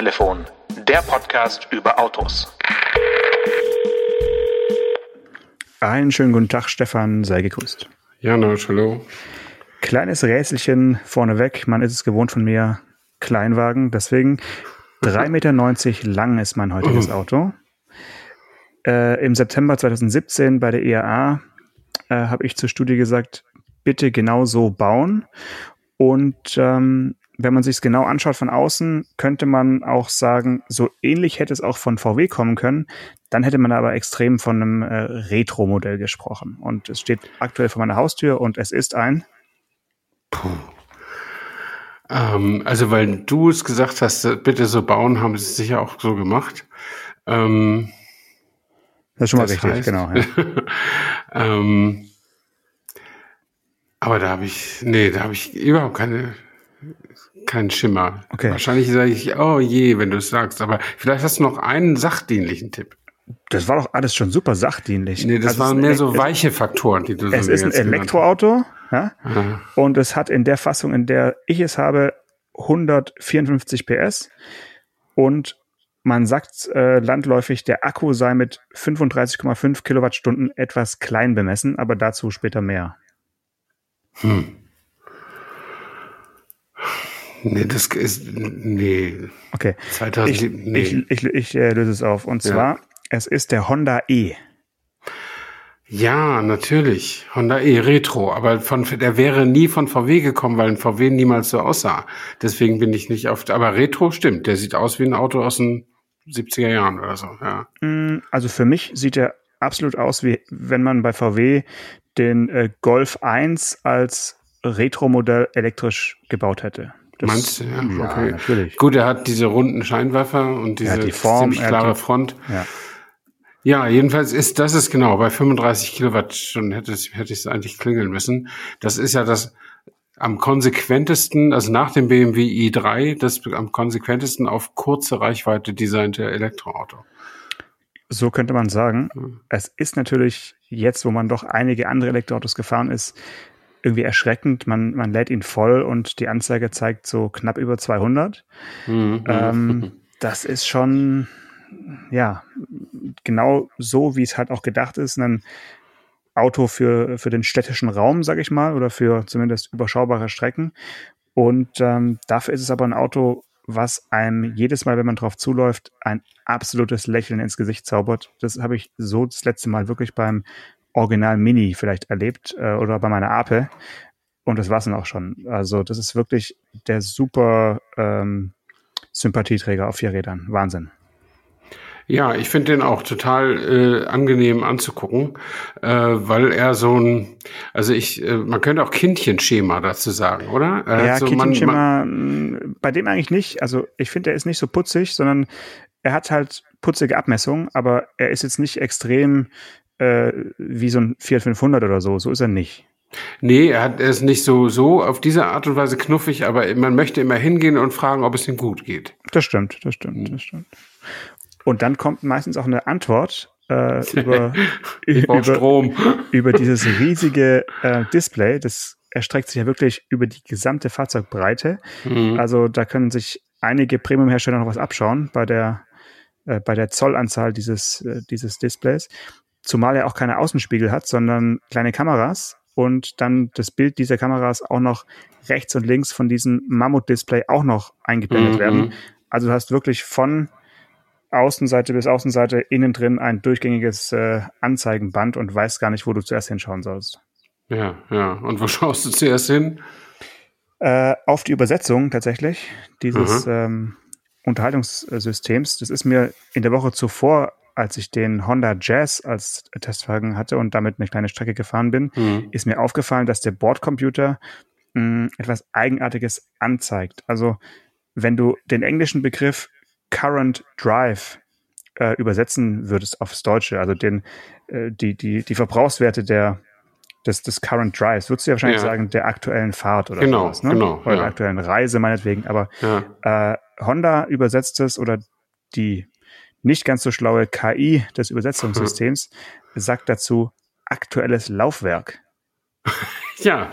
Autotelefon, der Podcast über Autos. Einen schönen guten Tag, Stefan, sei gegrüßt. Janosch, hallo. Kleines Rätselchen vorneweg, man ist es gewohnt von mir, Kleinwagen, deswegen 3,90 Meter lang ist mein heutiges Auto. Äh, Im September 2017 bei der IAA e äh, habe ich zur Studie gesagt, bitte genau so bauen. Und ähm, wenn man sich es genau anschaut von außen, könnte man auch sagen, so ähnlich hätte es auch von VW kommen können. Dann hätte man aber extrem von einem äh, Retro-Modell gesprochen. Und es steht aktuell vor meiner Haustür und es ist ein. Puh. Ähm, also, weil du es gesagt hast, äh, bitte so bauen, haben sie es sicher auch so gemacht. Ähm, das ist schon mal das richtig, heißt, genau. Ja. ähm, aber da habe ich, nee, da habe ich überhaupt keine, keinen Schimmer. Okay. Wahrscheinlich sage ich, oh je, wenn du es sagst. Aber vielleicht hast du noch einen sachdienlichen Tipp. Das war doch alles schon super sachdienlich. Nee, das also waren mehr so weiche Faktoren, die du Es so ist ein Elektroauto ja? und es hat in der Fassung, in der ich es habe, 154 PS und man sagt äh, landläufig, der Akku sei mit 35,5 Kilowattstunden etwas klein bemessen, aber dazu später mehr. Hm. Nee, das ist, nee. Okay. 2000, ich, nee. ich, ich, ich äh, löse es auf. Und zwar, ja. es ist der Honda E. Ja, natürlich. Honda E Retro, aber von der wäre nie von VW gekommen, weil ein VW niemals so aussah. Deswegen bin ich nicht auf. Aber Retro stimmt. Der sieht aus wie ein Auto aus den 70er Jahren oder so. Ja. Mm, also für mich sieht er absolut aus, wie wenn man bei VW den äh, Golf 1 als Retro-Modell elektrisch gebaut hätte. Das, Meinst du? Ja, okay. Ja, natürlich. Gut, er hat diese runden Scheinwerfer und diese die Form, ziemlich klare die, Front. Ja. Ja, jedenfalls ist das ist genau bei 35 Kilowattstunden hätte es hätte ich es eigentlich klingeln müssen. Das ist ja das am konsequentesten, also nach dem BMW i3, das am konsequentesten auf kurze Reichweite designte Elektroauto. So könnte man sagen. Es ist natürlich jetzt, wo man doch einige andere Elektroautos gefahren ist, irgendwie erschreckend. Man, man lädt ihn voll und die Anzeige zeigt so knapp über 200. Mhm. Ähm, das ist schon, ja, genau so, wie es halt auch gedacht ist. Ein Auto für, für den städtischen Raum, sag ich mal, oder für zumindest überschaubare Strecken. Und ähm, dafür ist es aber ein Auto, was einem jedes Mal, wenn man drauf zuläuft, ein absolutes Lächeln ins Gesicht zaubert. Das habe ich so das letzte Mal wirklich beim Original Mini vielleicht erlebt äh, oder bei meiner Ape. Und das war es dann auch schon. Also das ist wirklich der super ähm, Sympathieträger auf vier Rädern. Wahnsinn. Ja, ich finde den auch total äh, angenehm anzugucken, äh, weil er so ein, also ich, äh, man könnte auch Kindchenschema dazu sagen, oder? Er ja, so, Kindchenschema, man, man, bei dem eigentlich nicht. Also ich finde, er ist nicht so putzig, sondern er hat halt putzige Abmessungen, aber er ist jetzt nicht extrem äh, wie so ein Fiat 500 oder so. So ist er nicht. Nee, er, hat, er ist nicht so, so auf diese Art und Weise knuffig, aber man möchte immer hingehen und fragen, ob es ihm gut geht. Das stimmt, das stimmt, das stimmt. Und dann kommt meistens auch eine Antwort äh, über, über, Strom. über dieses riesige äh, Display. Das erstreckt sich ja wirklich über die gesamte Fahrzeugbreite. Mhm. Also da können sich einige Premium-Hersteller noch was abschauen bei der, äh, bei der Zollanzahl dieses, äh, dieses Displays. Zumal er auch keine Außenspiegel hat, sondern kleine Kameras und dann das Bild dieser Kameras auch noch rechts und links von diesem Mammut-Display auch noch eingeblendet mhm. werden. Also du hast wirklich von Außenseite bis Außenseite innen drin ein durchgängiges äh, Anzeigenband und weißt gar nicht, wo du zuerst hinschauen sollst. Ja, ja. Und wo schaust du zuerst hin? Äh, auf die Übersetzung tatsächlich dieses mhm. ähm, Unterhaltungssystems. Das ist mir in der Woche zuvor, als ich den Honda Jazz als Testwagen hatte und damit eine kleine Strecke gefahren bin, mhm. ist mir aufgefallen, dass der Bordcomputer mh, hm, etwas Eigenartiges anzeigt. Also wenn du den englischen Begriff Current Drive äh, übersetzen würdest aufs Deutsche, also den, äh, die, die, die Verbrauchswerte der, des, des Current Drives, würdest du ja wahrscheinlich ja. sagen, der aktuellen Fahrt oder genau, sowas, ne? Genau, oder ja. der aktuellen Reise meinetwegen. Aber ja. äh, Honda übersetzt es oder die nicht ganz so schlaue KI des Übersetzungssystems sagt dazu aktuelles Laufwerk. Ja.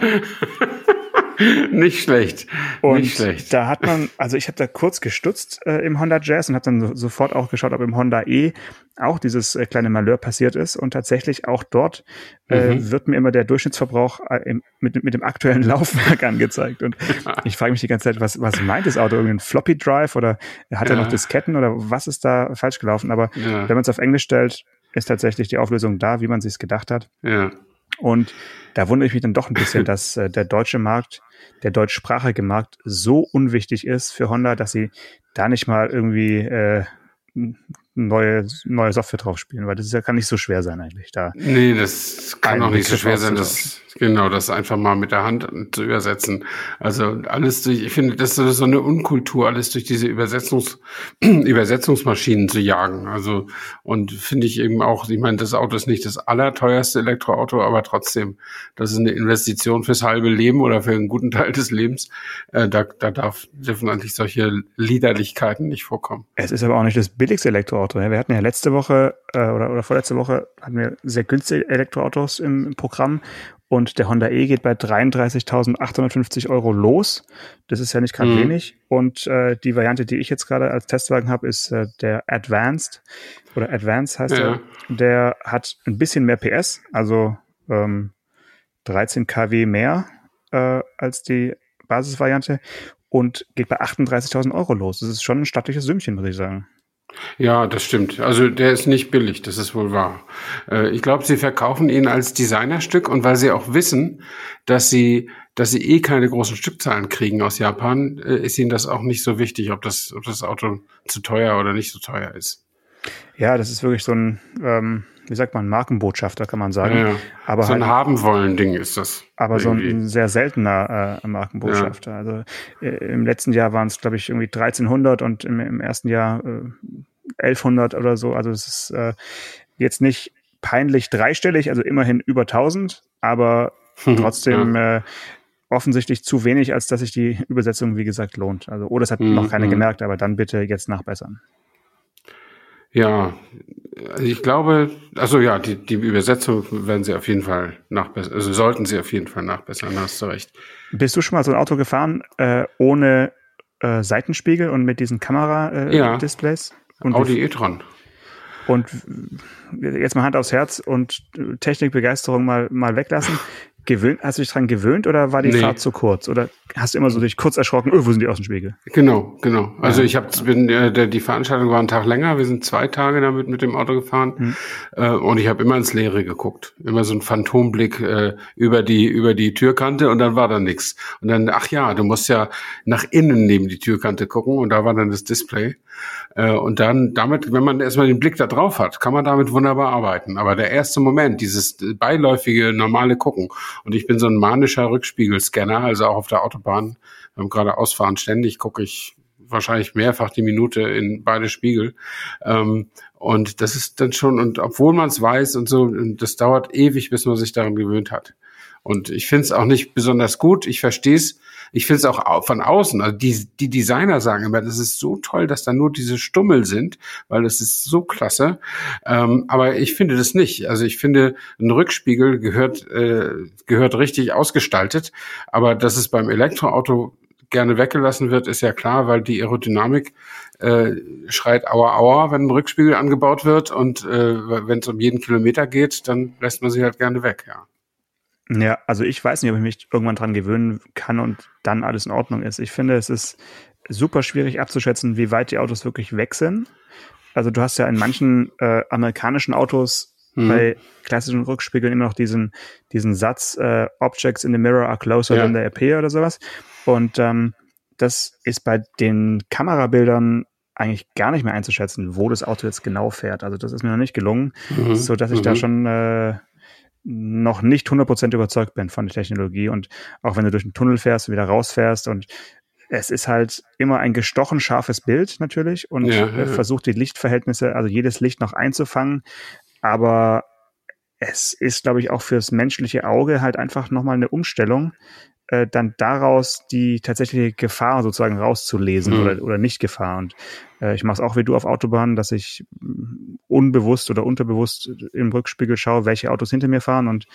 nicht schlecht. Und nicht schlecht. da hat man, also ich habe da kurz gestutzt äh, im Honda Jazz und habe dann so, sofort auch geschaut, ob im Honda E auch dieses äh, kleine Malheur passiert ist. Und tatsächlich auch dort äh, Mhm. wird mir immer der Durchschnittsverbrauch äh, im, mit, mit dem aktuellen Laufwerk angezeigt. Und ich frage mich die ganze Zeit, was, was meint das Auto? Irgendein Floppy Drive oder hat er Ja. noch Disketten oder was ist da falsch gelaufen? Aber Ja. wenn man es auf Englisch stellt, ist tatsächlich die Auflösung da, wie man sich gedacht hat. Ja. Und da wundere ich mich dann doch ein bisschen, dass äh, der deutsche Markt, der deutschsprachige Markt so unwichtig ist für Honda, dass sie da nicht mal irgendwie äh, neue, neue Software drauf spielen, weil das ist ja, kann nicht so schwer sein eigentlich da. Nee, das kann auch nicht so schwer sein, das, genau, das einfach mal mit der Hand zu übersetzen. Also alles durch, ich finde, das ist so eine Unkultur, alles durch diese Übersetzungs, Übersetzungsmaschinen zu jagen. Also, und finde ich eben auch, ich meine, das Auto ist nicht das allerteuerste Elektroauto, aber trotzdem, das ist eine Investition fürs halbe Leben oder für einen guten Teil des Lebens. Äh, da, da darf, dürfen eigentlich solche Liederlichkeiten nicht vorkommen. Es ist aber auch nicht das billigste Elektroauto. Ja. Wir hatten ja letzte Woche äh, oder, oder vorletzte Woche hatten wir sehr günstige Elektroautos im, im Programm und der Honda E geht bei 33.850 Euro los. Das ist ja nicht gerade Mhm. wenig. Und äh, die Variante, die ich jetzt gerade als Testwagen habe, ist äh, der Advanced oder Advanced heißt Ja. er. Der hat ein bisschen mehr PS, also ähm, 13 kW mehr äh, als die Basisvariante und geht bei 38.000 Euro los. Das ist schon ein stattliches Sümmchen, muss ich sagen. Ja, das stimmt. Also der ist nicht billig, das ist wohl wahr. Äh, ich glaube, sie verkaufen ihn als Designerstück und weil sie auch wissen, dass sie, dass sie eh keine großen Stückzahlen kriegen aus Japan, äh, ist ihnen das auch nicht so wichtig, ob das, ob das Auto zu teuer oder nicht so teuer ist. Ja, das ist wirklich so ein, ähm, wie sagt man, Markenbotschafter, kann man sagen. Ja, ja. Aber so ein halt, haben wollen Ding ist das. aber so irgendwie. ein sehr seltener äh, Markenbotschafter. Also äh, im letzten Jahr waren es, glaube ich, irgendwie 1300 und im, im ersten Jahr äh, 1100 oder so. Also es ist äh, jetzt nicht peinlich dreistellig, also immerhin über 1000, aber trotzdem äh, offensichtlich zu wenig, als dass sich die Übersetzung, wie gesagt, lohnt. Also, oder es hat Mhm, noch keine mhm. gemerkt, aber dann bitte jetzt nachbessern. Ja, also ich glaube, also ja, die, die Übersetzung werden sie auf jeden Fall nachbessern, also sollten sie auf jeden Fall nachbessern, hast du recht. Bist du schon mal so ein Auto gefahren äh, ohne äh, Seitenspiegel und mit diesen Ja. Kamera-Displays? und, wie- Audi e-tron. und jetzt mal Hand aufs Herz und Technikbegeisterung mal, mal weglassen. Gewöhnt, hast du dich dran gewöhnt oder war die Nee. Fahrt zu kurz? Oder hast du immer so dich kurz erschrocken, oh, wo sind die Außenspiegel? Genau, genau. Also ich habe bin äh, die Veranstaltung war einen Tag länger. Wir sind zwei Tage damit mit dem Auto gefahren äh, und ich habe immer ins Leere geguckt, immer so ein Phantomblick äh, über die über die Türkante und dann war da nichts. Und dann ach ja, du musst ja nach innen neben die Türkante gucken und da war dann das Display. Äh, und dann damit, wenn man erstmal den Blick da drauf hat, kann man damit wunderbar arbeiten. Aber der erste Moment, dieses beiläufige normale Gucken und ich bin so ein manischer Rückspiegelscanner, also auch auf der Autobahn beim geradeausfahren ständig gucke ich wahrscheinlich mehrfach die Minute in beide Spiegel. Ähm, und das ist dann schon, und obwohl man es weiß und so, das dauert ewig, bis man sich daran gewöhnt hat. Und ich finde es auch nicht besonders gut. Ich verstehe es. Ich finde es auch au- von außen. Also die, die Designer sagen immer, das ist so toll, dass da nur diese Stummel sind, weil das ist so klasse. Ähm, aber ich finde das nicht. Also ich finde, ein Rückspiegel gehört, äh, gehört richtig ausgestaltet. Aber dass es beim Elektroauto gerne weggelassen wird, ist ja klar, weil die Aerodynamik äh, schreit Aua Aua, wenn ein Rückspiegel angebaut wird und äh, wenn es um jeden Kilometer geht, dann lässt man sie halt gerne weg, ja. Ja, also ich weiß nicht, ob ich mich irgendwann dran gewöhnen kann und dann alles in Ordnung ist. Ich finde, es ist super schwierig abzuschätzen, wie weit die Autos wirklich weg sind. Also du hast ja in manchen äh, amerikanischen Autos Mhm. bei klassischen Rückspiegeln immer noch diesen, diesen Satz, äh, Objects in the mirror are closer Ja. than they appear oder sowas. Und ähm, das ist bei den Kamerabildern eigentlich gar nicht mehr einzuschätzen, wo das Auto jetzt genau fährt. Also das ist mir noch nicht gelungen, Mhm. so dass ich da Mhm. schon äh, noch nicht 100% überzeugt bin von der Technologie und auch wenn du durch den Tunnel fährst und wieder rausfährst und es ist halt immer ein gestochen scharfes Bild natürlich und Ja, äh, ja. versucht die Lichtverhältnisse, also jedes Licht noch einzufangen, aber es ist, glaube ich, auch fürs menschliche Auge halt einfach nochmal eine Umstellung, äh, dann daraus die tatsächliche Gefahr sozusagen rauszulesen Mhm. oder, oder nicht Gefahr. Und äh, ich mache es auch wie du auf Autobahnen, dass ich mh, unbewusst oder unterbewusst im Rückspiegel schaue, welche Autos hinter mir fahren und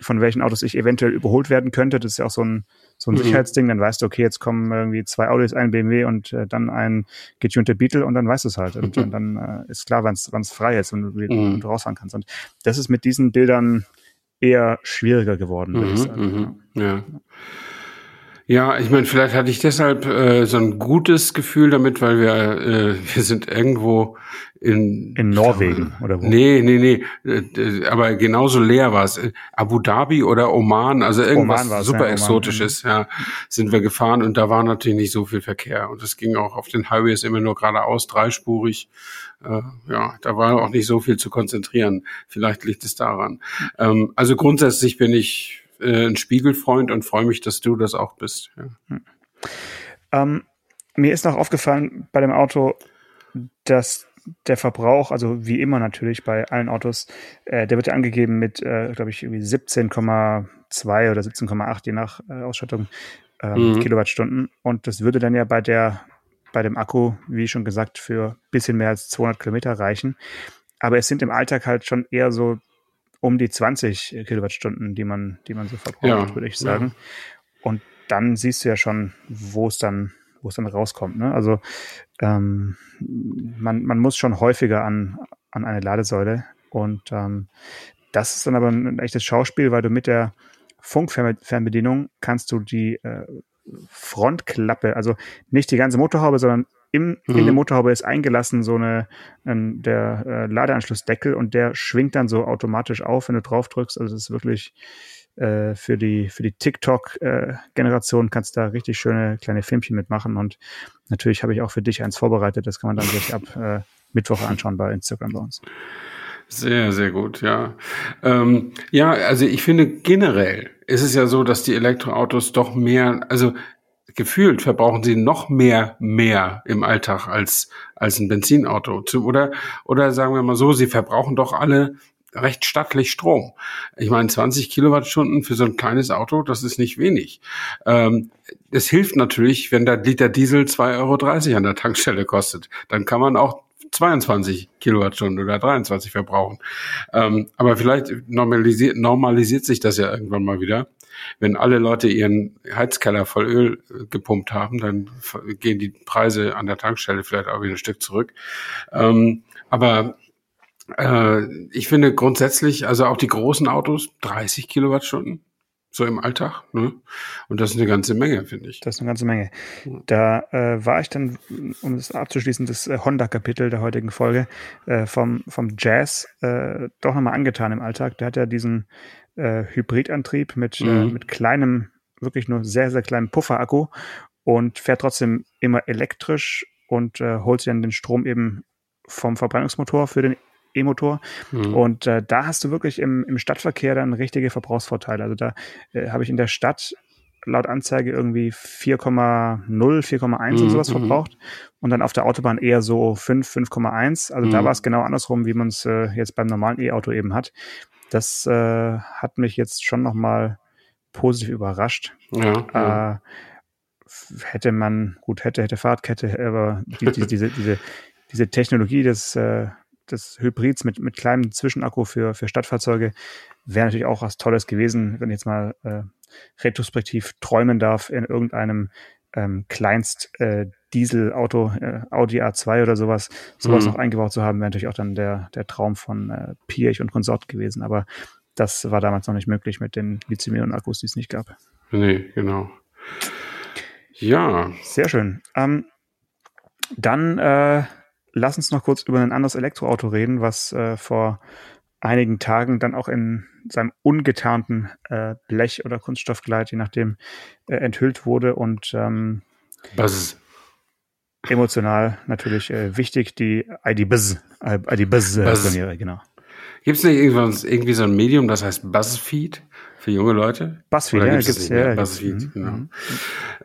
von welchen Autos ich eventuell überholt werden könnte. Das ist ja auch so ein, so ein mhm. Sicherheitsding. Dann weißt du, okay, jetzt kommen irgendwie zwei Audis, ein BMW und äh, dann ein getunter Beetle und dann weißt du es halt. Und, und dann äh, ist klar, wann es frei ist und mhm. und du rausfahren kannst. Und das ist mit diesen Bildern eher schwieriger geworden, würde ich mhm, sagen. Mhm. Ja. Ja, ich meine, vielleicht hatte ich deshalb äh, so ein gutes Gefühl damit, weil wir äh, wir sind irgendwo in in Norwegen oder wo? Nee, nee, nee, äh, aber genauso leer war es. Abu Dhabi oder Oman, also irgendwas super ja, exotisches, ja, sind wir gefahren und da war natürlich nicht so viel Verkehr und es ging auch auf den Highways immer nur geradeaus, dreispurig. Äh, ja, da war auch nicht so viel zu konzentrieren. Vielleicht liegt es daran. Ähm, also grundsätzlich bin ich äh, ein Spiegelfreund und freue mich, dass du das auch bist. Ja. Hm. Ähm, mir ist noch aufgefallen bei dem Auto, dass der Verbrauch, also wie immer natürlich bei allen Autos, äh, der wird ja angegeben mit, äh, glaube ich, irgendwie 17,2 oder 17,8 je nach äh, Ausstattung ähm, mhm. Kilowattstunden. Und das würde dann ja bei der bei dem Akku, wie schon gesagt, für bisschen mehr als 200 Kilometer reichen. Aber es sind im Alltag halt schon eher so um die 20 Kilowattstunden, die man, die man so verbraucht, ja, würde ich sagen. Ja. Und dann siehst du ja schon, wo es dann, wo es dann rauskommt. Ne? Also ähm, man, man muss schon häufiger an, an eine Ladesäule. Und ähm, das ist dann aber ein echtes Schauspiel, weil du mit der Funkfernbedienung kannst du die äh, Frontklappe, also nicht die ganze Motorhaube, sondern im, mhm. in der Motorhaube ist eingelassen so eine, ein, der äh, Ladeanschlussdeckel und der schwingt dann so automatisch auf, wenn du drauf drückst. Also das ist wirklich äh, für die, für die TikTok-Generation äh, kannst du da richtig schöne kleine Filmchen mitmachen. Und natürlich habe ich auch für dich eins vorbereitet. Das kann man dann sich ab äh, Mittwoch anschauen bei Instagram bei uns. Sehr, sehr gut, ja. Ähm, ja, also ich finde generell ist es ja so, dass die Elektroautos doch mehr, also gefühlt verbrauchen sie noch mehr mehr im Alltag als als ein Benzinauto oder oder sagen wir mal so sie verbrauchen doch alle recht stattlich Strom. Ich meine, 20 Kilowattstunden für so ein kleines Auto, das ist nicht wenig. Ähm, es hilft natürlich, wenn der Liter Diesel 2,30 Euro an der Tankstelle kostet. Dann kann man auch 22 Kilowattstunden oder 23 verbrauchen. Ähm, aber vielleicht normalisiert, normalisiert sich das ja irgendwann mal wieder wenn alle Leute ihren Heizkeller voll Öl äh, gepumpt haben, dann gehen die Preise an der Tankstelle vielleicht auch wieder ein Stück zurück. Ähm, aber äh, ich finde grundsätzlich, also auch die großen Autos, 30 Kilowattstunden, so im Alltag. Ne? Und das ist eine ganze Menge, finde ich. Das ist eine ganze Menge. Da äh, war ich dann, um das abzuschließen, das äh, Honda-Kapitel der heutigen Folge äh, vom, vom Jazz äh, doch nochmal angetan im Alltag. Der hat ja diesen äh, Hybridantrieb mit, äh, mhm. äh, mit kleinem, wirklich nur sehr, sehr kleinem Pufferakku und fährt trotzdem immer elektrisch und äh, holt sich dann den Strom eben vom Verbrennungsmotor für den E-Motor. Mhm. Und äh, da hast du wirklich im, im Stadtverkehr dann richtige Verbrauchsvorteile. Also da äh, habe ich in der Stadt laut Anzeige irgendwie 4,0, 4,1 mhm. und sowas mhm. verbraucht. Und dann auf der Autobahn eher so 5, 5,1. Also mhm. da war es genau andersrum, wie man es äh, jetzt beim normalen E-Auto eben hat. Das äh, hat mich jetzt schon nochmal positiv überrascht. Ja. Äh, hätte man, gut, hätte, hätte Fahrtkette, aber die, die, diese, diese, diese Technologie des, äh, des Hybrids mit, mit kleinem Zwischenakku für, für Stadtfahrzeuge wäre natürlich auch was Tolles gewesen, wenn ich jetzt mal äh, retrospektiv träumen darf, in irgendeinem ähm, Kleinst äh, Dieselauto, äh, Audi A2 oder sowas, sowas mhm. auch eingebaut zu haben, wäre natürlich auch dann der, der Traum von äh, Piech und Konsort gewesen. Aber das war damals noch nicht möglich mit den Lithium-Ionen-Akkus, die es nicht gab. Nee, genau. Ja. Sehr schön. Ähm, dann äh, lass uns noch kurz über ein anderes Elektroauto reden, was äh, vor einigen Tagen dann auch in seinem ungetarnten äh, Blech- oder Kunststoffkleid, je nachdem, äh, enthüllt wurde und ähm, Buzz. emotional natürlich äh, wichtig, die ID Buzz, ID Buzz, Buzz. Turniere, genau. Gibt es nicht irgendwie so ein Medium, das heißt BuzzFeed für junge Leute? BuzzFeed, ja, gibt's, ja, BuzzFeed, mhm. genau. Mhm.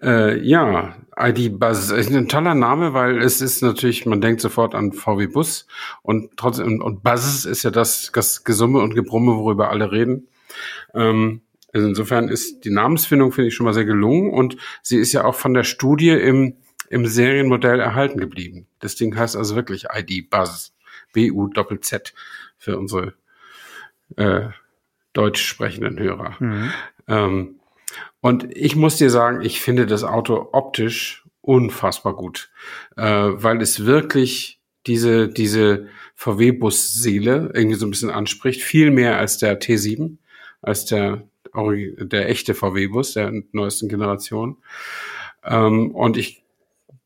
Äh, ja, ID Buzz ist ein toller Name, weil es ist natürlich, man denkt sofort an VW Bus und trotzdem, und Buzz ist ja das, das Gesumme und Gebrumme, worüber alle reden. Ähm, also insofern ist die Namensfindung, finde ich, schon mal sehr gelungen und sie ist ja auch von der Studie im, im Serienmodell erhalten geblieben. Das Ding heißt also wirklich ID Buzz. B-U-Z-Z für unsere äh, deutsch sprechenden Hörer. Mhm. Ähm, und ich muss dir sagen, ich finde das Auto optisch unfassbar gut, äh, weil es wirklich diese, diese VW-Bus-Seele irgendwie so ein bisschen anspricht, viel mehr als der T7, als der, der echte VW-Bus der neuesten Generation. Ähm, und ich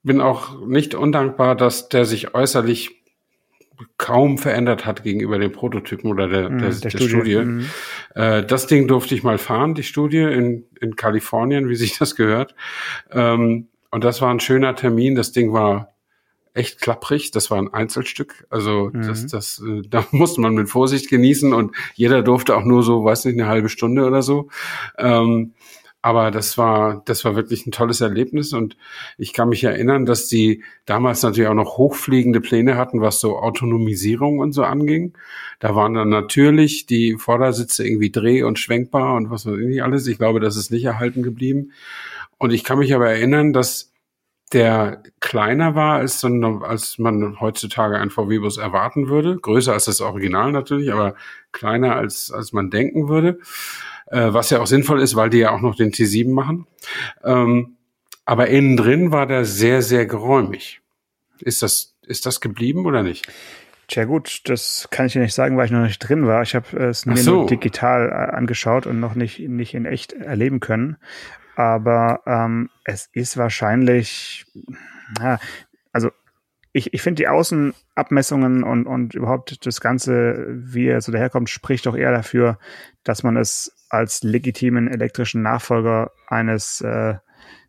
bin auch nicht undankbar, dass der sich äußerlich kaum verändert hat gegenüber den Prototypen oder der, mm, der, der, der Studie. Studie. Mm. Äh, das Ding durfte ich mal fahren, die Studie in, in Kalifornien, wie sich das gehört. Ähm, und das war ein schöner Termin. Das Ding war echt klapprig. Das war ein Einzelstück. Also mhm. das, das, äh, da musste man mit Vorsicht genießen und jeder durfte auch nur so, weiß nicht, eine halbe Stunde oder so. Ähm, aber das war, das war wirklich ein tolles Erlebnis und ich kann mich erinnern, dass die damals natürlich auch noch hochfliegende Pläne hatten, was so Autonomisierung und so anging. Da waren dann natürlich die Vordersitze irgendwie dreh- und schwenkbar und was weiß ich nicht alles. Ich glaube, das ist nicht erhalten geblieben. Und ich kann mich aber erinnern, dass der kleiner war, als, dann, als man heutzutage ein VW-Bus erwarten würde. Größer als das Original natürlich, aber kleiner als, als man denken würde äh, was ja auch sinnvoll ist, weil die ja auch noch den T7 machen. Ähm, aber innen drin war der sehr, sehr geräumig. Ist das, ist das geblieben oder nicht? Tja gut, das kann ich dir nicht sagen, weil ich noch nicht drin war. Ich habe es mir so. nur digital äh, angeschaut und noch nicht, nicht in echt erleben können. Aber ähm, es ist wahrscheinlich, ja, also ich, ich finde die Außenabmessungen und, und überhaupt das Ganze, wie er so daherkommt, spricht doch eher dafür, dass man es als legitimen elektrischen Nachfolger eines äh,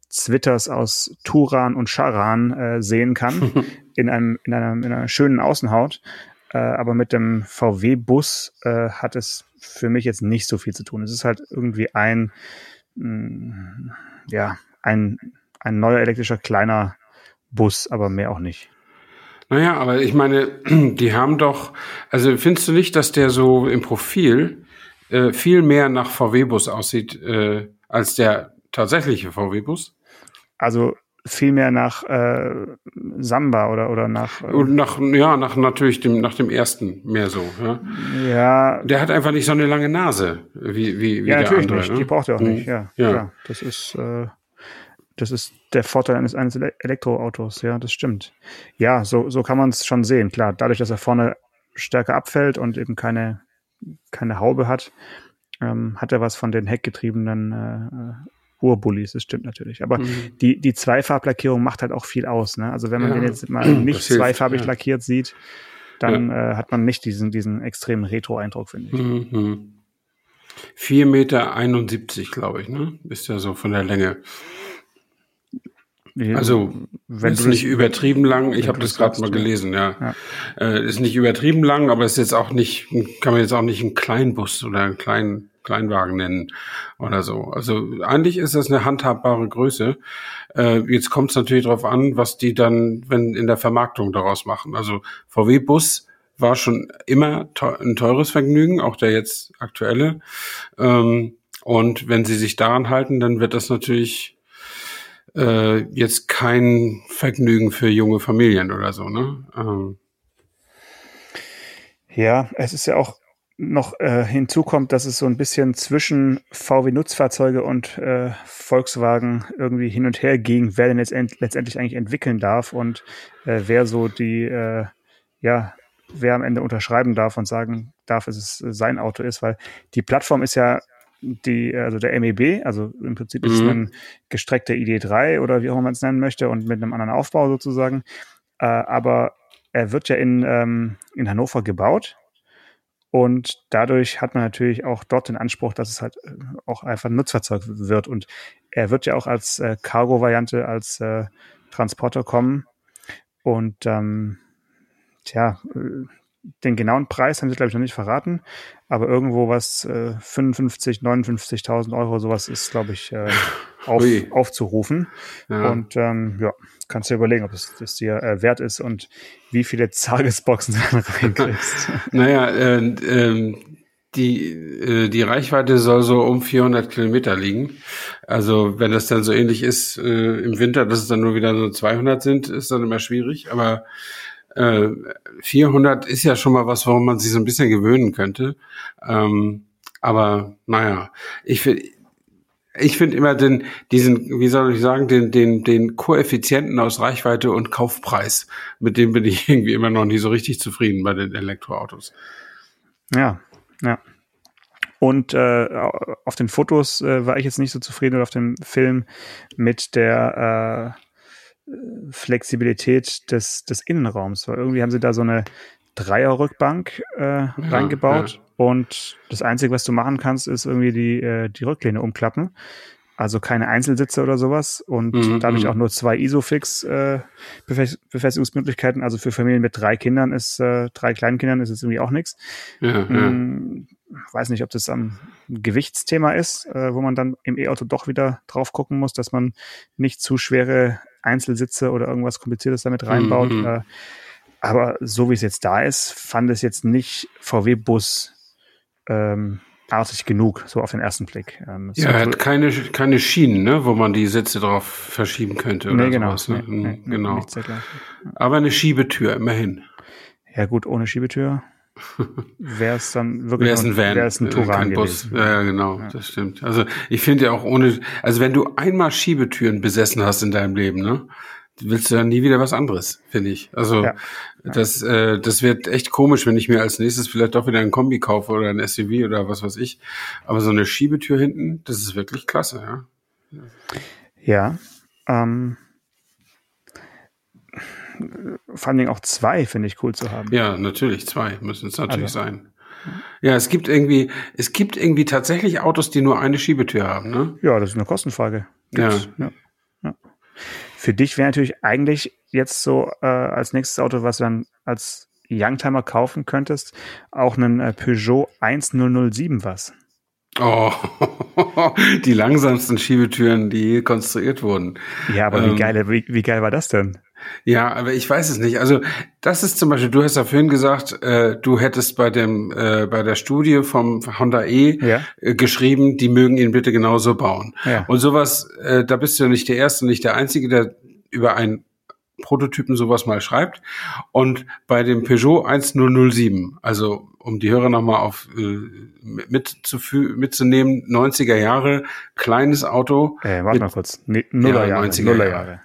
Zwitters aus Turan und Charan äh, sehen kann, in, einem, in, einer, in einer schönen Außenhaut. Äh, aber mit dem VW-Bus äh, hat es für mich jetzt nicht so viel zu tun. Es ist halt irgendwie ein, mh, mm, ja, ein, ein neuer elektrischer kleiner Bus, aber mehr auch nicht. Naja, aber ich meine, die haben doch, also findest du nicht, dass der so im Profil äh, viel mehr nach VW-Bus aussieht äh, als der tatsächliche VW-Bus? Also viel mehr nach äh, Samba oder oder nach äh, und nach ja nach natürlich dem nach dem ersten mehr so ja. ja der hat einfach nicht so eine lange Nase wie wie, wie ja, der natürlich andere nicht. Ne? die braucht er auch nicht ja, ja. Klar. das ist äh, das ist der Vorteil eines, eines Elektroautos, ja, das stimmt. Ja, so, so kann man es schon sehen. Klar, dadurch, dass er vorne stärker abfällt und eben keine, keine Haube hat, ähm, hat er was von den heckgetriebenen äh, Urbullis, das stimmt natürlich. Aber mhm. die, die Zweifarblackierung macht halt auch viel aus. Ne? Also wenn man ja. den jetzt mal nicht zweifarbig ja. lackiert sieht, dann ja. äh, hat man nicht diesen, diesen extremen Retro-Eindruck, finde ich. Mhm. 4,71 Meter, glaube ich, ne? Ist ja so von der Länge. Also, wenn ist nicht übertrieben lang. Ich habe das gerade mal gelesen, ja. ja. Äh, ist nicht übertrieben lang, aber ist jetzt auch nicht, kann man jetzt auch nicht einen Kleinbus oder einen kleinen Kleinwagen nennen oder so. Also eigentlich ist das eine handhabbare Größe. Äh, jetzt kommt es natürlich darauf an, was die dann, wenn in der Vermarktung daraus machen. Also VW Bus war schon immer ein teures Vergnügen, auch der jetzt aktuelle. Ähm, und wenn sie sich daran halten, dann wird das natürlich äh, jetzt kein Vergnügen für junge Familien oder so, ne? Ähm. Ja, es ist ja auch noch äh, hinzukommt, dass es so ein bisschen zwischen VW-Nutzfahrzeuge und äh, Volkswagen irgendwie hin und her ging, wer denn jetzt letztendlich eigentlich entwickeln darf und äh, wer so die, äh, ja, wer am Ende unterschreiben darf und sagen darf, dass es sein Auto ist, weil die Plattform ist ja die, also der MEB, also im Prinzip ist es mhm. ein gestreckter ID3 oder wie auch immer man es nennen möchte und mit einem anderen Aufbau sozusagen. Äh, aber er wird ja in, ähm, in Hannover gebaut und dadurch hat man natürlich auch dort den Anspruch, dass es halt äh, auch einfach ein Nutzfahrzeug wird. Und er wird ja auch als äh, Cargo-Variante, als äh, Transporter kommen. Und ähm, tja, äh, den genauen Preis haben sie, glaube ich, noch nicht verraten, aber irgendwo was äh, 55, 59.000 Euro, sowas ist, glaube ich, äh, auf, aufzurufen. Ja. Und ähm, ja, kannst du dir überlegen, ob es das dir äh, wert ist und wie viele Tagesboxen du dann reinkriegst. naja, äh, äh, die, äh, die Reichweite soll so um 400 Kilometer liegen. Also wenn das dann so ähnlich ist äh, im Winter, dass es dann nur wieder so 200 sind, ist dann immer schwierig. Aber äh, 400 ist ja schon mal was, worum man sich so ein bisschen gewöhnen könnte. Ähm, Aber naja, ich finde, ich finde immer den, diesen, wie soll ich sagen, den, den, den Koeffizienten aus Reichweite und Kaufpreis, mit dem bin ich irgendwie immer noch nicht so richtig zufrieden bei den Elektroautos. Ja, ja. Und äh, auf den Fotos äh, war ich jetzt nicht so zufrieden oder auf dem Film mit der äh, Flexibilität des, des Innenraums. Weil irgendwie haben sie da so eine Dreierrückbank äh, ja, reingebaut. Ja. Und das Einzige, was du machen kannst, ist irgendwie die, äh, die Rücklehne umklappen. Also keine Einzelsitze oder sowas und mhm, dadurch mhm. auch nur zwei Isofix äh. Also für Familien mit drei Kindern ist, äh, drei kleinen Kindern ist es irgendwie auch nichts. Ja, hm, weiß nicht, ob das am Gewichtsthema ist, äh, wo man dann im E-Auto doch wieder drauf gucken muss, dass man nicht zu schwere Einzelsitze oder irgendwas Kompliziertes damit reinbaut. Mhm. Äh, aber so wie es jetzt da ist, fand es jetzt nicht VW-Bus ähm, artig genug, so auf den ersten Blick. Ähm, ja, er hat keine, keine Schienen, ne, wo man die Sitze drauf verschieben könnte oder nee, genau, sowas. Ne? Nee, nee, genau. Aber eine Schiebetür, immerhin. Ja gut, ohne Schiebetür wäre es dann wirklich wäre es ein Van, wäre es ein Touran kein Bus. Ja, ja, genau, ja. das stimmt. Also ich finde ja auch ohne, also wenn du einmal Schiebetüren besessen hast in deinem Leben, ne, willst du dann nie wieder was anderes, finde ich. Also ja. das, äh, das wird echt komisch, wenn ich mir als nächstes vielleicht doch wieder ein Kombi kaufe oder ein SUV oder was weiß ich. Aber so eine Schiebetür hinten, das ist wirklich klasse, ja. Ja. Ähm, vor allen Dingen auch zwei finde ich cool zu haben. Ja, natürlich, zwei müssen es natürlich also. sein. Ja, es gibt irgendwie, es gibt irgendwie tatsächlich Autos, die nur eine Schiebetür haben, ne? Ja, das ist eine Kostenfrage. Gibt's, ja. ja. ja. Für dich wäre natürlich eigentlich jetzt so äh, als nächstes Auto, was du dann als Youngtimer kaufen könntest, auch einen äh, Peugeot 1007 was. Oh, die langsamsten Schiebetüren, die je konstruiert wurden. Ja, aber ähm, wie, geil, wie, wie geil war das denn? Ja, aber ich weiß es nicht. Also das ist zum Beispiel, du hast ja vorhin gesagt, äh, du hättest bei dem äh, bei der Studie vom Honda E ja. äh, geschrieben, die mögen ihn bitte genauso bauen. Ja. Und sowas, äh, da bist du ja nicht der Erste, nicht der Einzige, der über einen Prototypen sowas mal schreibt. Und bei dem Peugeot 1007, also um die Hörer nochmal auf äh, mitzunehmen, 90er Jahre, kleines Auto. Äh, warte mal kurz, Nuller Jahre, 90er Nuller Jahre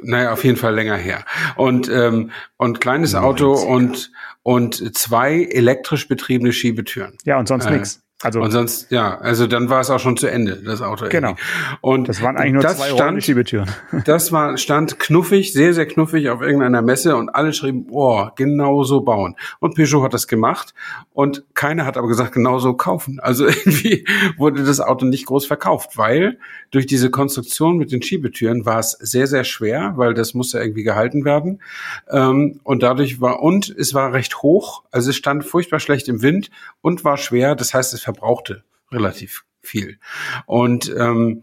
naja, auf jeden Fall länger her. Und, ähm, und kleines Auto und, und zwei elektrisch betriebene Schiebetüren. Ja, und sonst äh, nichts. Also und sonst ja, also dann war es auch schon zu Ende das Auto. Genau. Und das waren eigentlich nur zwei stand, Schiebetüren. Das war stand knuffig, sehr sehr knuffig auf irgendeiner Messe und alle schrieben, boah, genau so bauen. Und Peugeot hat das gemacht und keiner hat aber gesagt, genau so kaufen. Also irgendwie wurde das Auto nicht groß verkauft, weil durch diese Konstruktion mit den Schiebetüren war es sehr sehr schwer, weil das musste irgendwie gehalten werden ähm, und dadurch war und es war recht hoch, also es stand furchtbar schlecht im Wind und war schwer. Das heißt, es verbrauchte relativ viel. Und ähm,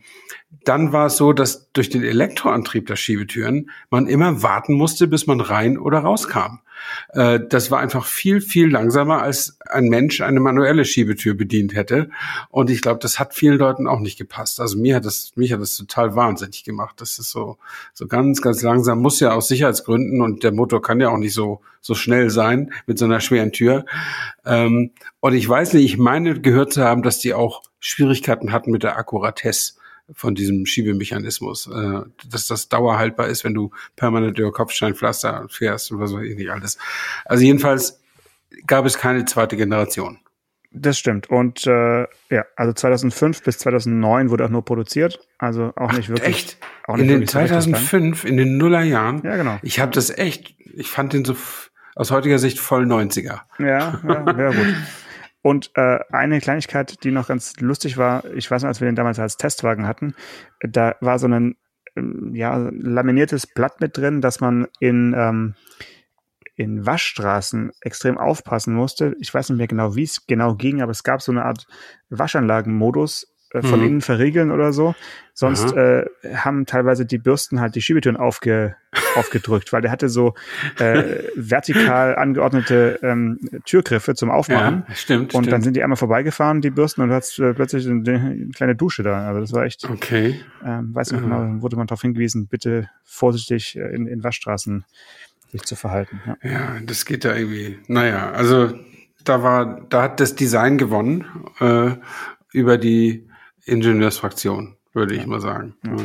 dann war es so, dass durch den Elektroantrieb der Schiebetüren man immer warten musste, bis man rein oder rauskam. Äh, das war einfach viel, viel langsamer, als ein Mensch eine manuelle Schiebetür bedient hätte. Und ich glaube, das hat vielen Leuten auch nicht gepasst. Also mir hat das, mich hat das total wahnsinnig gemacht. Das ist so, so ganz, ganz langsam, muss ja aus Sicherheitsgründen und der Motor kann ja auch nicht so, so schnell sein mit so einer schweren Tür. Ähm, und ich weiß nicht, ich meine gehört zu haben, dass die auch Schwierigkeiten hatten mit der Akkuratesse von diesem Schiebemechanismus, äh, dass das dauerhaltbar ist, wenn du permanent über Kopfsteinpflaster fährst und was weiß ich nicht alles. Also jedenfalls gab es keine zweite Generation. Das stimmt. Und äh, ja, also 2005 bis 2009 wurde auch nur produziert. Also auch nicht Ach, wirklich. Echt? Nicht in den 2005, in den Nullerjahren? Ja, genau. Ich habe das echt, ich fand den so aus heutiger Sicht voll 90er. Ja, ja, ja gut. Und äh, eine Kleinigkeit, die noch ganz lustig war, ich weiß noch, als wir den damals als Testwagen hatten, da war so ein ähm, ja, laminiertes Blatt mit drin, dass man in, ähm, in Waschstraßen extrem aufpassen musste. Ich weiß nicht mehr genau, wie es genau ging, aber es gab so eine Art Waschanlagenmodus, äh, von mhm. innen verriegeln oder so. Sonst äh, haben teilweise die Bürsten halt die Schiebetüren aufge, aufgedrückt, weil der hatte so äh, vertikal angeordnete ähm, Türgriffe zum Aufmachen. Ja, stimmt. Und stimmt. dann sind die einmal vorbeigefahren, die Bürsten, und du hast äh, plötzlich eine, eine, kleine Dusche da. Also das war echt. Okay. Ähm, weiß nicht mhm. genau, wurde man darauf hingewiesen, bitte vorsichtig äh, in, in Waschstraßen sich zu verhalten. Ja. ja, das geht da irgendwie. Naja, also da war, da hat das Design gewonnen äh, über die Ingenieursfraktion, würde ich mal sagen. Ja.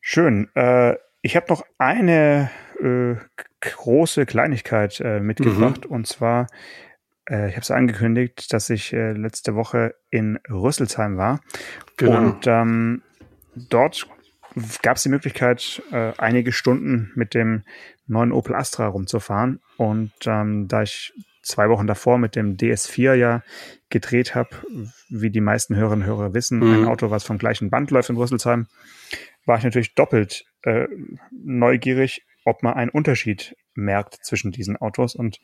Schön. Äh, ich habe noch eine äh, große Kleinigkeit äh, mitgebracht mhm. und zwar äh, ich habe es angekündigt, dass ich äh, letzte Woche in Rüsselsheim war. Genau. Und ähm, dort gab es die Möglichkeit, äh, einige Stunden mit dem neuen Opel Astra rumzufahren. Und ähm, da ich zwei Wochen davor mit dem DS4 ja gedreht habe, wie die meisten Hörerinnen und Hörer wissen, mhm. ein Auto, was vom gleichen Band läuft in Rüsselsheim, war ich natürlich doppelt äh, neugierig, ob man einen Unterschied merkt zwischen diesen Autos. Und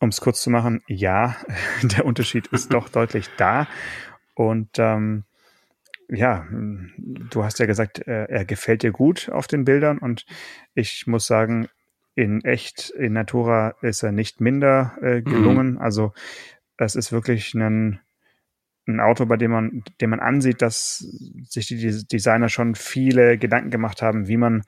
um es kurz zu machen, ja, der Unterschied ist doch deutlich da. Und ähm, ja, du hast ja gesagt, äh, er gefällt dir gut auf den Bildern und ich muss sagen, in echt, in Natura ist er nicht minder äh, gelungen. Mhm. Also es ist wirklich ein, ein Auto, bei dem man, dem man ansieht, dass sich die Designer schon viele Gedanken gemacht haben, wie man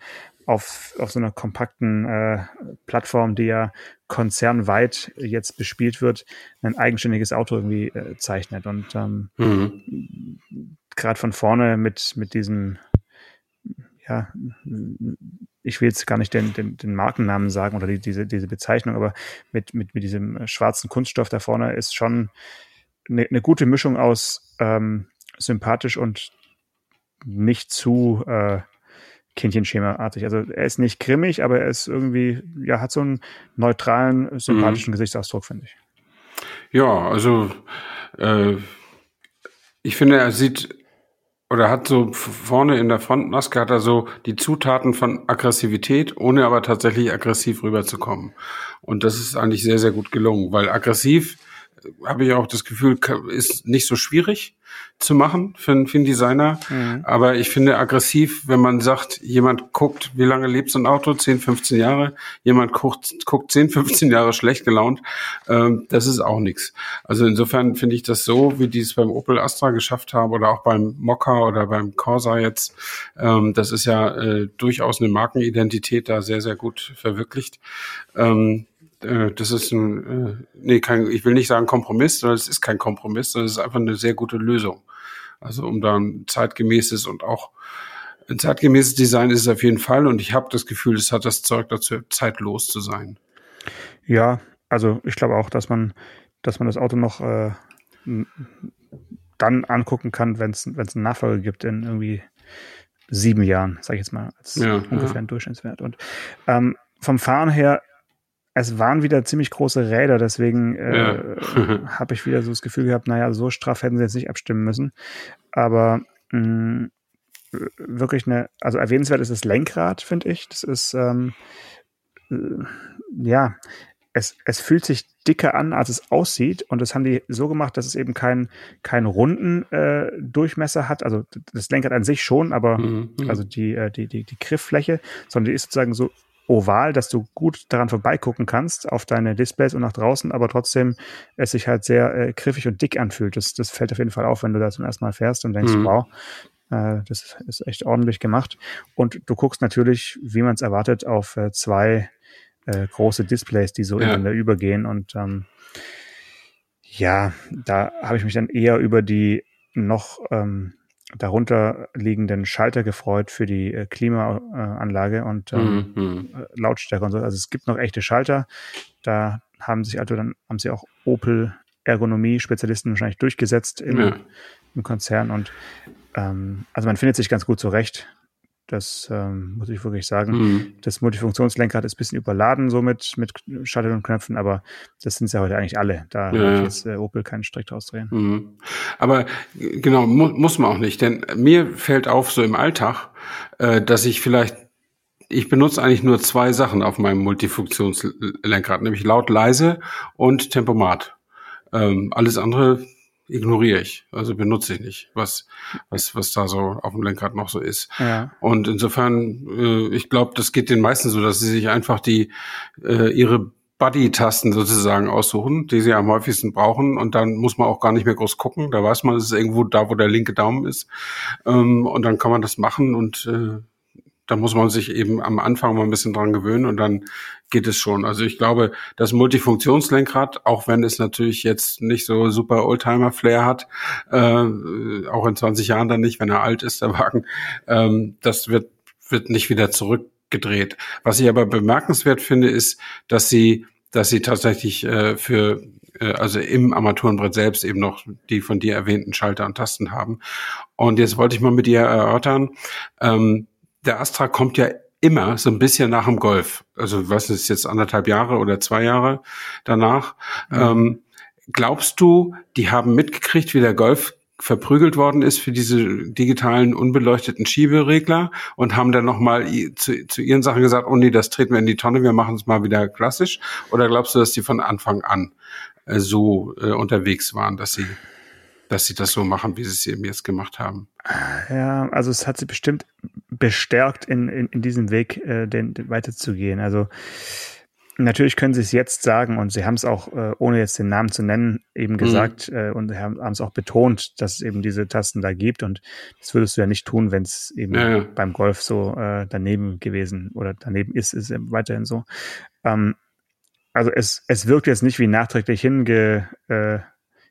auf, auf so einer kompakten äh, Plattform, die ja konzernweit jetzt bespielt wird, ein eigenständiges Auto irgendwie äh, zeichnet. Und ähm, mhm. gerade von vorne mit, mit diesem, ja, ich will jetzt gar nicht den, den, den Markennamen sagen oder die, diese, diese Bezeichnung, aber mit, mit, mit diesem schwarzen Kunststoff da vorne ist schon eine, eine gute Mischung aus ähm, sympathisch und nicht zu äh, Kindchenschema-artig. Also er ist nicht grimmig, aber er ist irgendwie, ja, hat so einen neutralen, sympathischen mhm. Gesichtsausdruck, finde ich. Ja, also äh, ich finde, er sieht oder hat so vorne in der Frontmaske hat er so die Zutaten von Aggressivität, ohne aber tatsächlich aggressiv rüberzukommen. Und das ist eigentlich sehr, sehr gut gelungen, weil aggressiv habe ich auch das Gefühl, ist nicht so schwierig zu machen für, für einen Designer. Mhm. Aber ich finde aggressiv, wenn man sagt, jemand guckt, wie lange lebt so ein Auto? 10, 15 Jahre. Jemand guckt, guckt 10, 15 Jahre schlecht gelaunt. Ähm, das ist auch nichts. Also insofern finde ich das so, wie die es beim Opel Astra geschafft haben oder auch beim Mokka oder beim Corsa jetzt. Ähm, das ist ja äh, durchaus eine Markenidentität da sehr, sehr gut verwirklicht. Ähm, äh, das ist ein, äh, nee, kein, ich will nicht sagen Kompromiss, sondern es ist kein Kompromiss, sondern es ist einfach eine sehr gute Lösung. Also um da ein zeitgemäßes und auch ein zeitgemäßes Design ist es auf jeden Fall und ich habe das Gefühl, es hat das Zeug dazu, zeitlos zu sein. Ja, also ich glaube auch, dass man, dass man das Auto noch äh, dann angucken kann, wenn es einen Nachfolger gibt in irgendwie sieben Jahren, sage ich jetzt mal, als ja, ungefähr ja. ein Durchschnittswert. Und ähm, vom Fahren her es waren wieder ziemlich große Räder, deswegen äh, ja. habe ich wieder so das Gefühl gehabt, naja, so straff hätten sie jetzt nicht abstimmen müssen. Aber mh, wirklich eine, also erwähnenswert ist das Lenkrad, finde ich. Das ist, ähm, äh, ja, es, es fühlt sich dicker an, als es aussieht. Und das haben die so gemacht, dass es eben keinen keinen runden äh, Durchmesser hat. Also das Lenkrad an sich schon, aber mhm, mhm. also die, äh, die, die, die Grifffläche, sondern die ist sozusagen so oval, dass du gut daran vorbeigucken kannst auf deine Displays und nach draußen, aber trotzdem es sich halt sehr äh, griffig und dick anfühlt. Das, das fällt auf jeden Fall auf, wenn du da zum ersten Mal fährst und denkst, mhm. wow, äh, das ist echt ordentlich gemacht. Und du guckst natürlich, wie man es erwartet, auf äh, zwei äh, große Displays, die so ja. ineinander übergehen. Und ähm, ja, da habe ich mich dann eher über die noch ähm, darunter liegenden Schalter gefreut für die äh, Klimaanlage und ähm, mhm. Äh, Lautstärke und so. Also es gibt noch echte Schalter. Da haben sich also dann haben sie auch Opel Ergonomie-Spezialisten wahrscheinlich durchgesetzt im, ja. im Konzern und ähm, also man findet sich ganz gut zurecht. Das ähm, muss ich wirklich sagen. Mhm. Das Multifunktionslenkrad ist ein bisschen überladen, so mit, mit Schaltern und Knöpfen, aber das sind ja heute eigentlich alle. Da ja, ja. jetzt äh, Opel keinen Strick draus drehen. Mhm. Aber genau, mu muss man auch nicht, denn mir fällt auf, so im Alltag, äh, dass ich vielleicht ich benutze eigentlich nur zwei Sachen auf meinem Multifunktionslenkrad, nämlich laut, leise und Tempomat. Ähm, alles andere ignoriere ich, also benutze ich nicht, was, was, was da so auf dem Lenkrad noch so ist. Ja. Und insofern, äh, ich glaube, das geht den meisten so, dass sie sich einfach die äh, ihre Buddy-Tasten sozusagen aussuchen, die sie am häufigsten brauchen. Und dann muss man auch gar nicht mehr groß gucken. Da weiß man, es ist irgendwo da, wo der linke Daumen ist. Ähm, und dann kann man das machen und äh, da muss man sich eben am Anfang mal ein bisschen dran gewöhnen und dann geht es schon. Also ich glaube, das Multifunktionslenkrad, auch wenn es natürlich jetzt nicht so super Oldtimer-Flair hat, äh, auch in 20 Jahren dann nicht, wenn er alt ist, der Wagen, ähm, das wird, wird nicht wieder zurückgedreht. Was ich aber bemerkenswert finde, ist, dass sie, dass sie tatsächlich äh, für äh, also im Armaturenbrett selbst eben noch die von dir erwähnten Schalter und Tasten haben. Und jetzt wollte ich mal mit dir erörtern, ähm, der Astra kommt ja immer so ein bisschen nach dem Golf. Also was ist jetzt anderthalb Jahre oder zwei Jahre danach. Mhm. Ähm, glaubst du, die haben mitgekriegt, wie der Golf verprügelt worden ist für diese digitalen unbeleuchteten Schieberegler und haben dann nochmal zu, zu ihren Sachen gesagt, oh nee, das treten wir in die Tonne, wir machen es mal wieder klassisch? Oder glaubst du, dass die von Anfang an äh, so äh, unterwegs waren, dass sie dass sie das so machen, wie sie es eben jetzt gemacht haben. Ja, also es hat sie bestimmt bestärkt, in, in, in diesem Weg äh, den, den weiterzugehen. Also natürlich können sie es jetzt sagen und sie haben es auch, äh, ohne jetzt den Namen zu nennen, eben mhm. gesagt mhm. äh, und haben es auch betont, dass es eben diese Tasten da gibt und das würdest du ja nicht tun, wenn es eben ja, ja. beim Golf so äh, daneben gewesen oder daneben ist, ist es weiterhin so. Ähm, also es, es wirkt jetzt nicht wie nachträglich hinge, äh,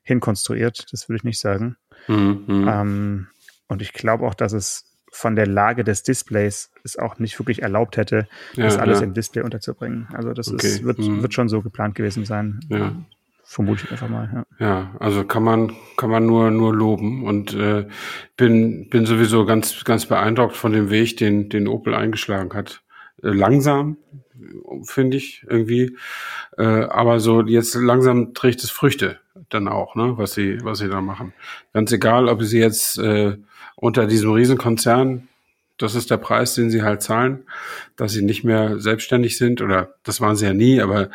hinkonstruiert, das würde ich nicht sagen. Mhm. mhm. Ähm, und ich glaube auch, dass es von der Lage des Displays es auch nicht wirklich erlaubt hätte, ja, das alles ja. im Display unterzubringen. Also das okay. ist, wird, mhm. wird schon so geplant gewesen sein. Ja. Vermute ich einfach mal. Ja. ja, also kann man kann man nur nur loben und äh, bin bin sowieso ganz ganz beeindruckt von dem Weg, den den Opel eingeschlagen hat. Äh, langsam, finde ich irgendwie, äh, aber so jetzt langsam trägt es Früchte dann auch, ne, was sie, was sie da machen. Ganz egal, ob sie jetzt äh, unter diesem Riesenkonzern, das ist der Preis, den sie halt zahlen, dass sie nicht mehr selbstständig sind, oder das waren sie ja nie, aber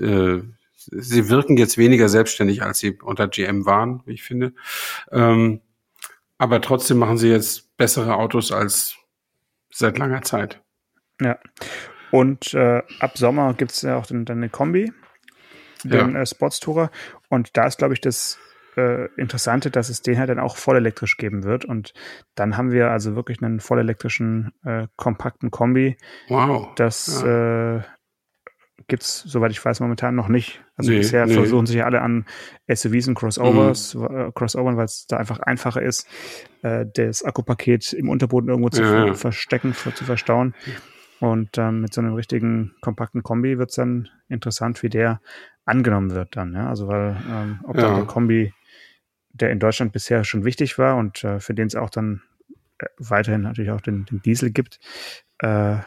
äh, sie wirken jetzt weniger selbstständig, als sie unter GM waren, wie ich finde. Ähm, aber trotzdem machen sie jetzt bessere Autos als seit langer Zeit. Ja. Und äh, ab Sommer gibt es ja auch dann, dann eine Kombi, den ja. äh, Sportstourer. Und da ist, glaube ich, das äh, Interessante, dass es den halt dann auch vollelektrisch geben wird. Und dann haben wir also wirklich einen vollelektrischen, äh, kompakten Kombi. Wow. Das ja. äh, gibt es, soweit ich weiß, momentan noch nicht. Also nee, bisher nee. versuchen sich ja alle an SUVs und Crossovers, mhm. äh, Crossovern, weil es da einfach einfacher ist, äh, das Akkupaket im Unterboden irgendwo zu ja, verstecken, zu verstauen. Und ähm, mit so einem richtigen kompakten Kombi wird es dann interessant, wie der angenommen wird dann. Ja? Also weil ähm, ob ja. dann der Kombi, der in Deutschland bisher schon wichtig war und äh, für den es auch dann äh, weiterhin natürlich auch den, den Diesel gibt, äh,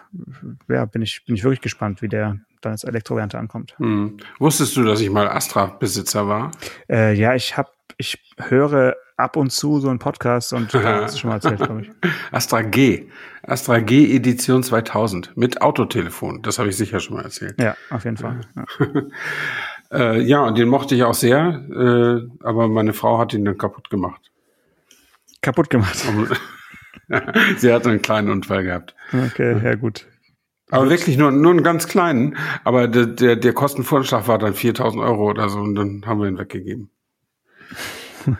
ja, bin ich, bin ich wirklich gespannt, wie der dann als Elektrovariante ankommt. Hm. Wusstest du, dass ich mal Astra-Besitzer war? Äh, ja, ich habe, ich höre ab und zu so einen Podcast und da hast du schon mal erzählt, glaube ich. Astra G. Astra G Edition 2000 mit Autotelefon. Das habe ich sicher schon mal erzählt. Ja, auf jeden Fall. Ja, äh, ja und den mochte ich auch sehr, äh, aber meine Frau hat ihn dann kaputt gemacht. Kaputt gemacht? Sie hat einen kleinen Unfall gehabt. Okay, ja gut. Aber wirklich nur, nur einen ganz kleinen. Aber der, der, der Kostenvorschlag war dann 4000 Euro oder so und dann haben wir ihn weggegeben.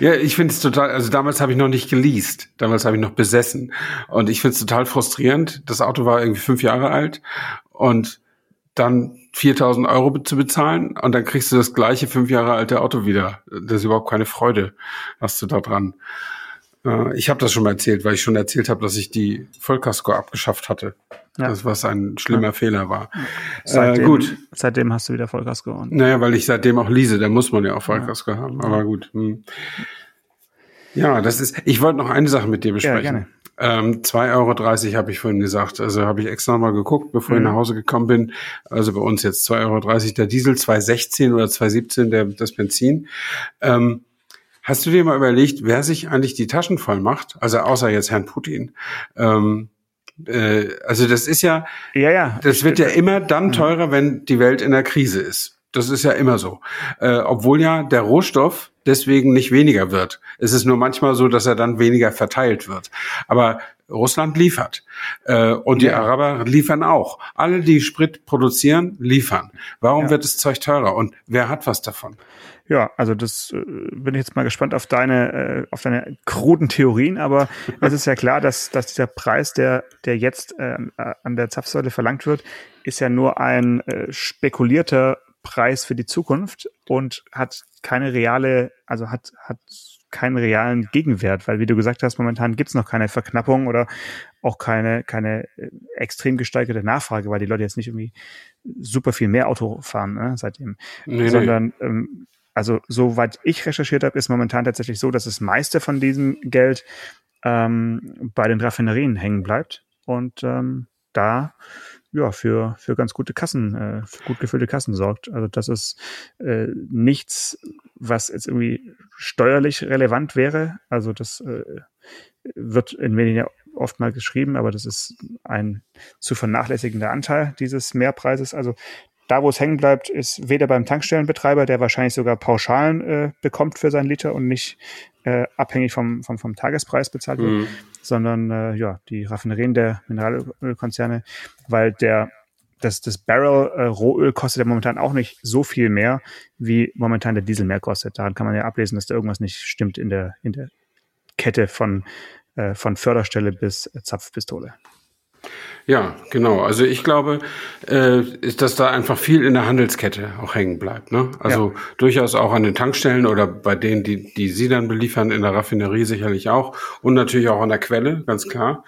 ja, ich finde es total, also damals habe ich noch nicht geleast, damals habe ich noch besessen. Und ich finde es total frustrierend. Das Auto war irgendwie fünf Jahre alt und dann 4000 Euro zu bezahlen und dann kriegst du das gleiche fünf Jahre alte Auto wieder. Das ist überhaupt keine Freude, hast du da dran. Äh, ich habe das schon mal erzählt, weil ich schon erzählt habe, dass ich die Vollkasko abgeschafft hatte. Ja. Das, was ein schlimmer ja. Fehler war. Seitdem, äh, gut. Seitdem hast du wieder Vollkasko. Und naja, weil ich seitdem auch lease, da muss man ja auch Vollkasko ja. haben. Aber gut. Hm. Ja, das ist. Ich wollte noch eine Sache mit dir besprechen. Ja, gerne. Ähm, 2,30 Euro habe ich vorhin gesagt. Also habe ich extra mal geguckt, bevor mhm. ich nach Hause gekommen bin. Also bei uns jetzt 2,30 Euro der Diesel, 2,16 oder 2,17 der das Benzin. Ähm, Hast du dir mal überlegt, wer sich eigentlich die Taschen voll macht? Also außer jetzt Herrn Putin. Ähm, äh, also das ist ja, ja, ja das wird ja immer dann teurer, wenn die Welt in der Krise ist. Das ist ja immer so. Äh, obwohl ja der Rohstoff deswegen nicht weniger wird. Es ist nur manchmal so, dass er dann weniger verteilt wird. Aber Russland liefert. Äh, und die ja. Araber liefern auch. Alle, die Sprit produzieren, liefern. Warum ja. wird das Zeug teurer? Und wer hat was davon? Ja, also das äh, bin ich jetzt mal gespannt auf deine, äh, auf deine kruden Theorien, aber es ist ja klar, dass, dass dieser Preis, der, der jetzt äh, an der Zapfsäule verlangt wird, ist ja nur ein äh, spekulierter Preis für die Zukunft und hat keine reale, also hat, hat keinen realen Gegenwert, weil wie du gesagt hast, momentan gibt's noch keine Verknappung oder auch keine, keine äh, extrem gesteigerte Nachfrage, weil die Leute jetzt nicht irgendwie super viel mehr Auto fahren ne, seitdem, nee, sondern nee. Ähm, also soweit ich recherchiert habe, ist momentan tatsächlich so, dass das meiste von diesem Geld ähm, bei den Raffinerien hängen bleibt und ähm, da ja, für, für ganz gute Kassen, äh, für gut gefüllte Kassen sorgt. Also das ist äh, nichts, was jetzt irgendwie steuerlich relevant wäre. Also das äh, wird in Medien ja oft mal geschrieben, aber das ist ein zu vernachlässigender Anteil dieses Mehrpreises. Also da, wo es hängen bleibt, ist weder beim Tankstellenbetreiber, der wahrscheinlich sogar Pauschalen äh, bekommt für seinen Liter und nicht äh, abhängig vom, vom, vom Tagespreis bezahlt wird, mhm. sondern äh, ja, die Raffinerien der Mineralölkonzerne, weil der das, das Barrel äh, Rohöl kostet ja momentan auch nicht so viel mehr, wie momentan der Diesel mehr kostet. Daran kann man ja ablesen, dass da irgendwas nicht stimmt in der, in der Kette von, äh, von Förderstelle bis äh, Zapfpistole. Ja, genau. Also ich glaube, äh, ist, dass da einfach viel in der Handelskette auch hängen bleibt. Ne? Also ja. durchaus auch an den Tankstellen oder bei denen, die, die Sie dann beliefern, in der Raffinerie sicherlich auch und natürlich auch an der Quelle, ganz klar.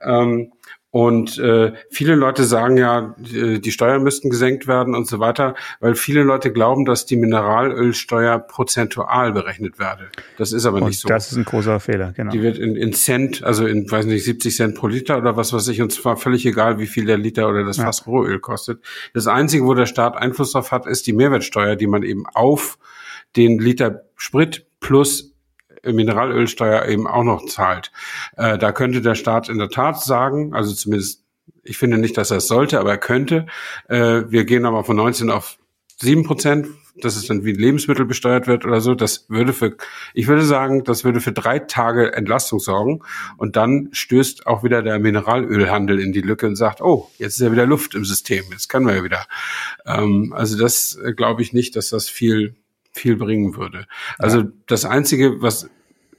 Ähm, und äh, viele Leute sagen ja, die Steuern müssten gesenkt werden und so weiter, weil viele Leute glauben, dass die Mineralölsteuer prozentual berechnet werde. Das ist aber und nicht so. Das ist ein großer Fehler, genau. Die wird in, in Cent, also in, weiß nicht, 70 Cent pro Liter oder was weiß ich, und zwar völlig egal, wie viel der Liter oder das ja. Fass Rohöl kostet. Das Einzige, wo der Staat Einfluss drauf hat, ist die Mehrwertsteuer, die man eben auf den Liter Sprit plus Mineralölsteuer eben auch noch zahlt. Äh, da könnte der Staat in der Tat sagen, also zumindest, ich finde nicht, dass er es sollte, aber er könnte, äh, wir gehen aber von 19 auf 7 Prozent, dass es dann wie Lebensmittel besteuert wird oder so, das würde für, ich würde sagen, das würde für drei Tage Entlastung sorgen und dann stößt auch wieder der Mineralölhandel in die Lücke und sagt, oh, jetzt ist ja wieder Luft im System, jetzt können wir ja wieder. Ähm, also das äh, glaube ich nicht, dass das viel viel bringen würde. Also ja. das Einzige, was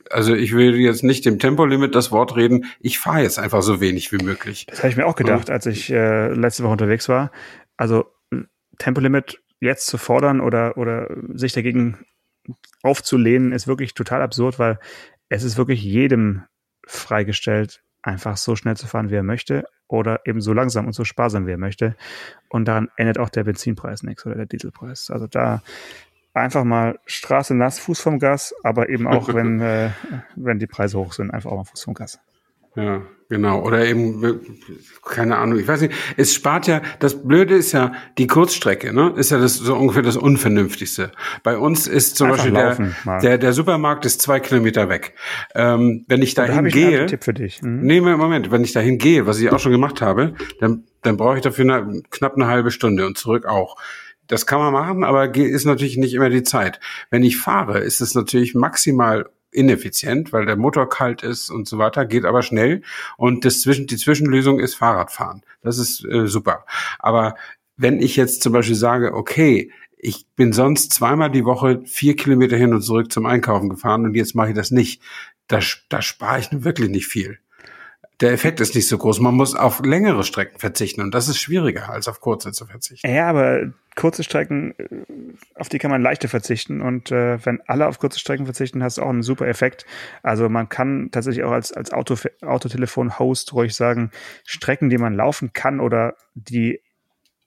also ich will jetzt nicht dem Tempolimit das Wort reden. Ich fahre jetzt einfach so wenig wie möglich. Das habe ich mir auch gedacht, als ich äh, letzte Woche unterwegs war. Also Tempolimit jetzt zu fordern oder, oder sich dagegen aufzulehnen, ist wirklich total absurd, weil es ist wirklich jedem freigestellt, einfach so schnell zu fahren, wie er möchte oder eben so langsam und so sparsam, wie er möchte. Und daran ändert auch der Benzinpreis nichts oder der Dieselpreis. Also da einfach mal Straße nass, Fuß vom Gas, aber eben auch, wenn, äh, wenn die Preise hoch sind, einfach auch mal Fuß vom Gas. Ja, genau. Oder eben, keine Ahnung, ich weiß nicht, es spart ja, das Blöde ist ja, die Kurzstrecke, ne, ist ja das so ungefähr das Unvernünftigste. Bei uns ist zum Einfach Beispiel der, der, der Supermarkt ist zwei Kilometer weg. Ähm, wenn ich dahin ich gehe, Tipp für dich. Mhm. Nee, Moment, wenn ich dahin gehe, was ich auch schon gemacht habe, dann, dann brauche ich dafür eine, knapp eine halbe Stunde und zurück auch. Das kann man machen, aber ist natürlich nicht immer die Zeit. Wenn ich fahre, ist es natürlich maximal ineffizient, weil der Motor kalt ist und so weiter, geht aber schnell. Und das zwischen, die Zwischenlösung ist Fahrradfahren. Das ist äh, super. Aber wenn ich jetzt zum Beispiel sage, okay, ich bin sonst zweimal die Woche vier Kilometer hin und zurück zum Einkaufen gefahren und jetzt mache ich das nicht, da, da spare ich wirklich nicht viel der Effekt ist nicht so groß. Man muss auf längere Strecken verzichten und das ist schwieriger, als auf kurze zu verzichten. Ja, aber kurze Strecken, äh, auf die kann man leichter verzichten und äh, wenn alle auf kurze Strecken verzichten, hast du auch einen super Effekt. Also man kann tatsächlich auch als, als Auto, Autotelefon-Host ruhig sagen, Strecken, die man laufen kann oder die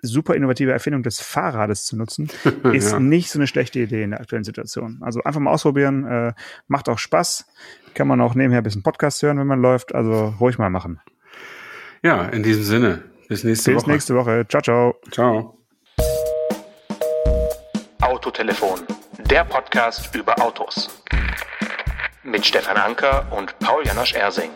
super innovative Erfindung des Fahrrades zu nutzen, ist ja. nicht so eine schlechte Idee in der aktuellen Situation. Also einfach mal ausprobieren, äh, macht auch Spaß. Kann man auch nebenher ein bisschen Podcast hören, wenn man läuft. Also ruhig mal machen. Ja, in diesem Sinne. Bis nächste Bis Woche. Bis nächste Woche. Ciao, ciao. Ciao. Autotelefon, der Podcast über Autos. Mit Stefan Anker und Paul Janosch Ersing.